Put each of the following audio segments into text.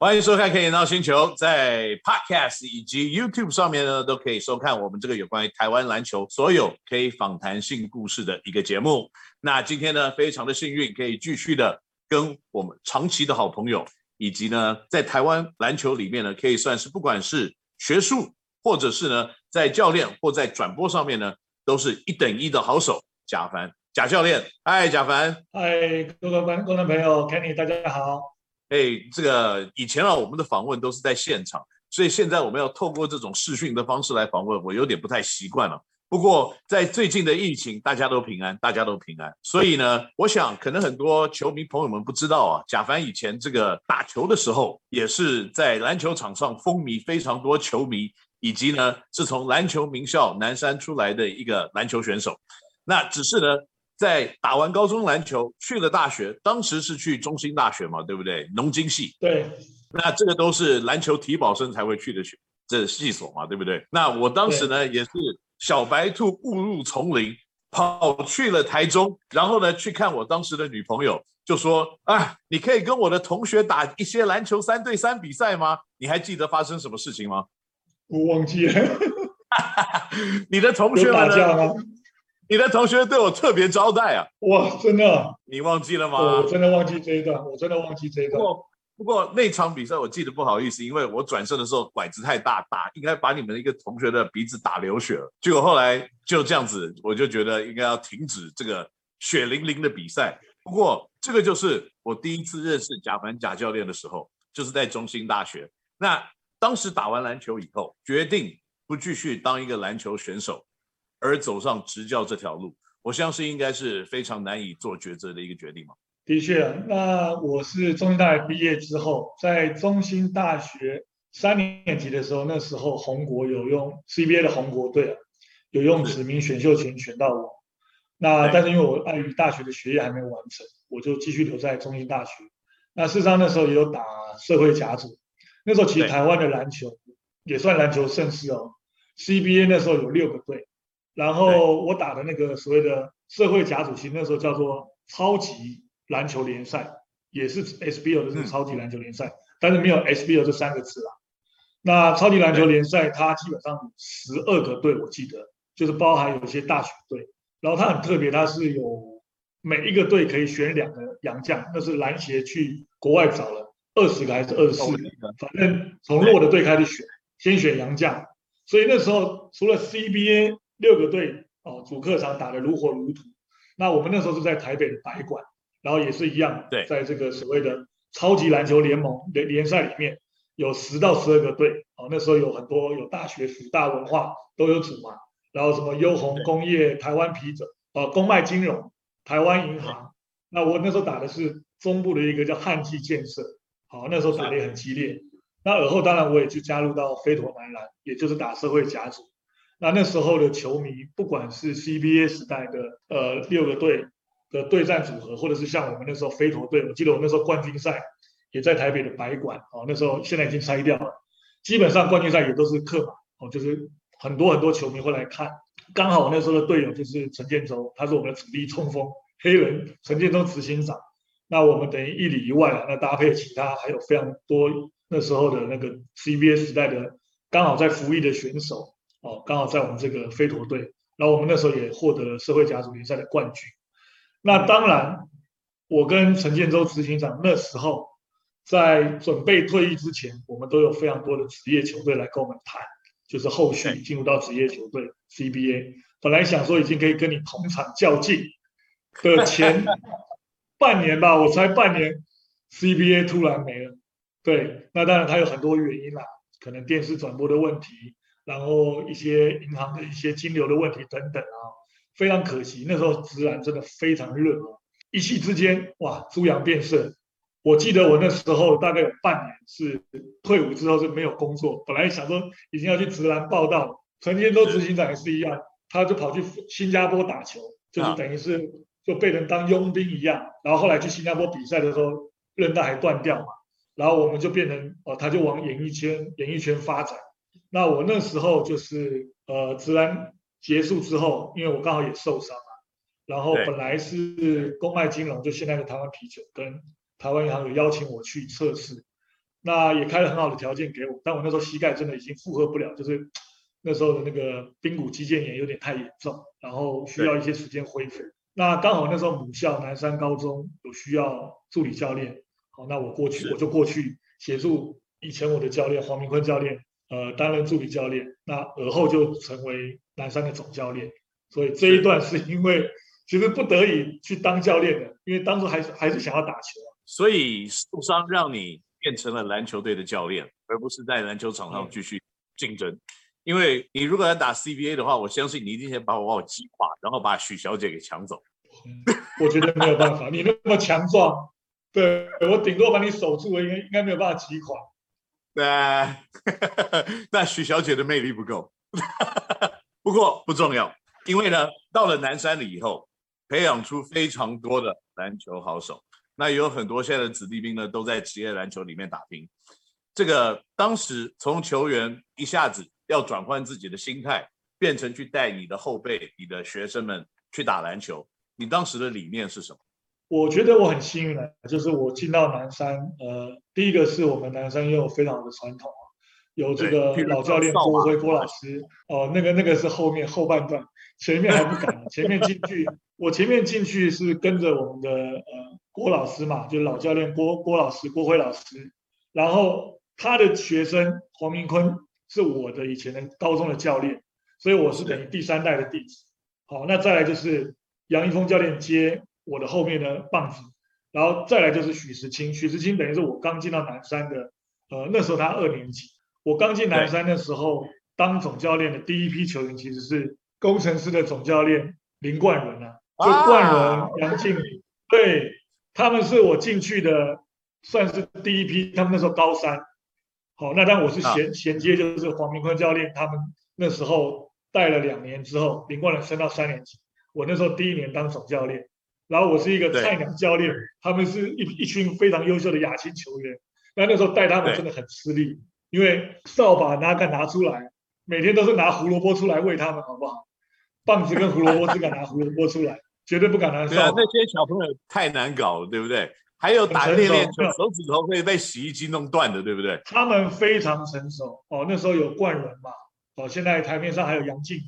欢迎收看《可以闹星球》，在 Podcast 以及 YouTube 上面呢，都可以收看我们这个有关于台湾篮球所有可以访谈性故事的一个节目。那今天呢，非常的幸运，可以继续的跟我们长期的好朋友，以及呢，在台湾篮球里面呢，可以算是不管是学术，或者是呢，在教练或在转播上面呢，都是一等一的好手。贾凡，贾教练，嗨，贾凡，嗨，各位观众朋友，Kenny，大家好。哎，这个以前啊，我们的访问都是在现场，所以现在我们要透过这种视讯的方式来访问，我有点不太习惯了。不过在最近的疫情，大家都平安，大家都平安。所以呢，我想可能很多球迷朋友们不知道啊，贾凡以前这个打球的时候，也是在篮球场上风靡非常多球迷，以及呢是从篮球名校南山出来的一个篮球选手。那只是呢。在打完高中篮球，去了大学，当时是去中兴大学嘛，对不对？农经系。对。那这个都是篮球体保生才会去的学，这系所嘛，对不对？那我当时呢，也是小白兔误入丛林，跑去了台中，然后呢，去看我当时的女朋友，就说：“啊，你可以跟我的同学打一些篮球三对三比赛吗？你还记得发生什么事情吗？”我忘记了。你的同学们打架吗？你的同学对我特别招待啊！哇，真的，你忘记了吗？我真的忘记这一段，我真的忘记这一段。不过，不过那场比赛我记得不好意思，因为我转身的时候拐子太大，打应该把你们的一个同学的鼻子打流血了。结果后来就这样子，我就觉得应该要停止这个血淋淋的比赛。不过这个就是我第一次认识贾凡贾教练的时候，就是在中心大学。那当时打完篮球以后，决定不继续当一个篮球选手。而走上执教这条路，我相信应该是非常难以做抉择的一个决定嘛。的确，那我是中兴大学毕业之后，在中兴大学三年级的时候，那时候红国有用 CBA 的红国队啊，有用指名选秀权选到我。那但是因为我碍于大学的学业还没有完成，我就继续留在中兴大学。那事实上那时候也有打社会甲组，那时候其实台湾的篮球也算篮球盛世哦。CBA 那时候有六个队。然后我打的那个所谓的社会甲组，其实那时候叫做超级篮球联赛，也是 SBL 的这个超级篮球联赛，嗯、但是没有 SBL 这三个字啦。那超级篮球联赛它基本上十二个队，我记得就是包含有一些大学队，然后它很特别，它是有每一个队可以选两个洋将，那是篮协去国外找了二十个还是二十四个，反正从弱的队开始选，先选洋将，所以那时候除了 CBA。六个队哦，主客场打得如火如荼。那我们那时候是在台北的白馆，然后也是一样，对，在这个所谓的超级篮球联盟联联赛里面，有十到十二个队哦。那时候有很多有大学、辅大、文化都有组嘛。然后什么优红工业、台湾啤酒、呃，公卖金融、台湾银行。那我那时候打的是中部的一个叫汉记建设，好，那时候打得也很激烈。那而后当然我也就加入到飞陀男篮，也就是打社会甲组。那那时候的球迷，不管是 CBA 时代的呃六个队的对战组合，或者是像我们那时候飞陀队，我记得我们那时候冠军赛也在台北的白馆哦，那时候现在已经拆掉了，基本上冠军赛也都是客场哦，就是很多很多球迷会来看。刚好我那时候的队友就是陈建州，他是我们的主力冲锋黑人陈建州执行长。那我们等于一里一外，那搭配其他还有非常多那时候的那个 CBA 时代的刚好在服役的选手。哦，刚好在我们这个飞陀队，然后我们那时候也获得了社会甲组联赛的冠军。那当然，我跟陈建州执行长那时候在准备退役之前，我们都有非常多的职业球队来跟我们谈，就是后续进入到职业球队 CBA。本来想说已经可以跟你同场较劲的前 半年吧，我才半年，CBA 突然没了。对，那当然它有很多原因啦，可能电视转播的问题。然后一些银行的一些金流的问题等等啊，非常可惜。那时候直男真的非常热啊，一气之间哇，猪羊变色。我记得我那时候大概有半年是退伍之后是没有工作，本来想说已经要去直男报道，陈建州执行长也是一样，他就跑去新加坡打球，就是等于是就被人当佣兵一样。然后后来去新加坡比赛的时候，韧带还断掉嘛，然后我们就变成哦，他就往演艺圈演艺圈发展。那我那时候就是呃，职篮结束之后，因为我刚好也受伤了，然后本来是公卖金融，就现在的台湾啤酒跟台湾银行有邀请我去测试，那也开了很好的条件给我，但我那时候膝盖真的已经负荷不了，就是那时候的那个髌骨肌腱炎有点太严重，然后需要一些时间恢复。那刚好那时候母校南山高中有需要助理教练，好，那我过去我就过去协助以前我的教练黄明坤教练，呃，担任助理教练，那而后就成为南山的总教练。所以这一段是因为其实不得已去当教练的，因为当初还是还是想要打球。所以受伤让你变成了篮球队的教练，而不是在篮球场上继续竞争。嗯因为你如果要打 CBA 的话，我相信你一定先把我把我击垮，然后把许小姐给抢走。嗯，我觉得没有办法，你那么强壮，对，我顶多把你守住，我应该应该没有办法击垮。对，那许小姐的魅力不够。不过不重要，因为呢，到了南山了以后，培养出非常多的篮球好手。那也有很多现在的子弟兵呢，都在职业篮球里面打拼。这个当时从球员一下子。要转换自己的心态，变成去带你的后辈、你的学生们去打篮球。你当时的理念是什么？我觉得我很幸运的，就是我进到南山。呃，第一个是我们南山又有非常的传统，有这个老教练郭辉郭老师。哦、呃，那个那个是后面后半段，前面还不敢。前面进去，我前面进去是跟着我们的呃郭老师嘛，就老教练郭郭老师郭辉老师，然后他的学生黄明坤。是我的以前的高中的教练，所以我是等于第三代的弟子。好，那再来就是杨一峰教练接我的后面的棒子，然后再来就是许时清。许时清等于是我刚进到南山的，呃，那时候他二年级。我刚进南山的时候，当总教练的第一批球员其实是工程师的总教练林冠伦啊，就冠伦、杨敬宇，对，他们是我进去的，算是第一批。他们那时候高三。好，那当我是衔衔接，就是黄明坤教练他们那时候带了两年之后，林冠伦升到三年级，我那时候第一年当总教练，然后我是一个菜鸟教练，他们是一一群非常优秀的亚青球员，那那时候带他们真的很吃力，因为扫把哪敢拿出来，每天都是拿胡萝卜出来喂他们，好不好？棒子跟胡萝卜只敢拿胡萝卜出来，绝对不敢拿扫把。对啊，那些小朋友太难搞了，对不对？还有打练练球，手指头会被洗衣机弄断的，对不对？他们非常成熟哦。那时候有冠伦嘛，哦，现在台面上还有杨靖，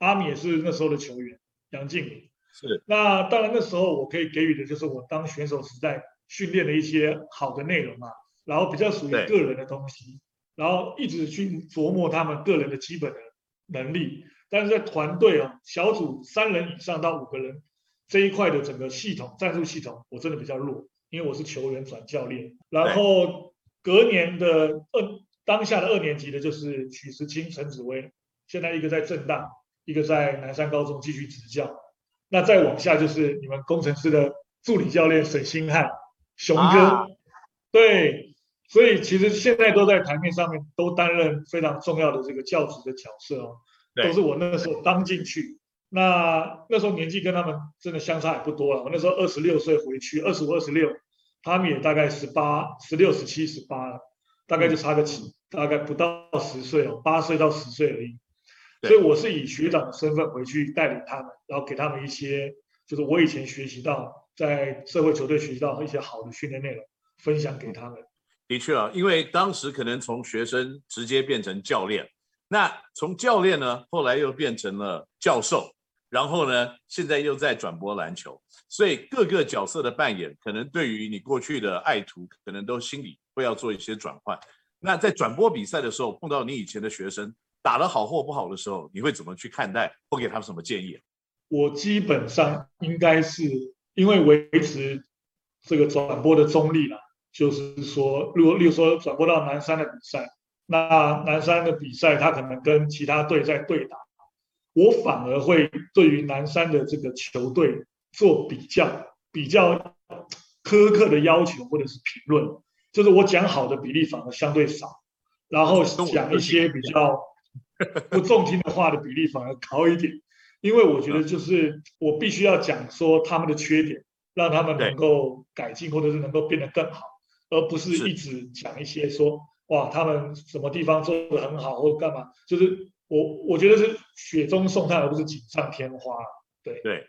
阿米也是那时候的球员，杨静是。那当然那时候我可以给予的就是我当选手时代训练的一些好的内容嘛，然后比较属于个人的东西，然后一直去琢磨他们个人的基本的能力。但是在团队啊，小组三人以上到五个人这一块的整个系统战术系统，我真的比较弱。因为我是球员转教练，然后隔年的二当下的二年级的就是许时清、陈子威，现在一个在正大，一个在南山高中继续执教。那再往下就是你们工程师的助理教练沈星汉，熊哥，啊、对，所以其实现在都在台面上面都担任非常重要的这个教职的角色哦，都是我那个时候当进去。那那时候年纪跟他们真的相差也不多了，我那时候二十六岁回去，二十五、二十六。他们也大概十八、十六、十七、十八，大概就差个几，大概不到十岁哦，八岁到十岁而已。所以我是以学长的身份回去带领他们，然后给他们一些，就是我以前学习到在社会球队学习到一些好的训练内容，分享给他们。的确啊，因为当时可能从学生直接变成教练，那从教练呢，后来又变成了教授。然后呢，现在又在转播篮球，所以各个角色的扮演，可能对于你过去的爱徒，可能都心里会要做一些转换。那在转播比赛的时候，碰到你以前的学生打得好或不好的时候，你会怎么去看待，或给他们什么建议？我基本上应该是因为维持这个转播的中立了，就是说，如果例如说转播到南山的比赛，那南山的比赛他可能跟其他队在对打。我反而会对于南山的这个球队做比较比较苛刻的要求或者是评论，就是我讲好的比例反而相对少，然后讲一些比较 不中听的话的比例反而高一点，因为我觉得就是我必须要讲说他们的缺点，让他们能够改进或者是能够变得更好，而不是一直讲一些说哇他们什么地方做的很好或者干嘛，就是。我我觉得是雪中送炭，而不是锦上添花。对对，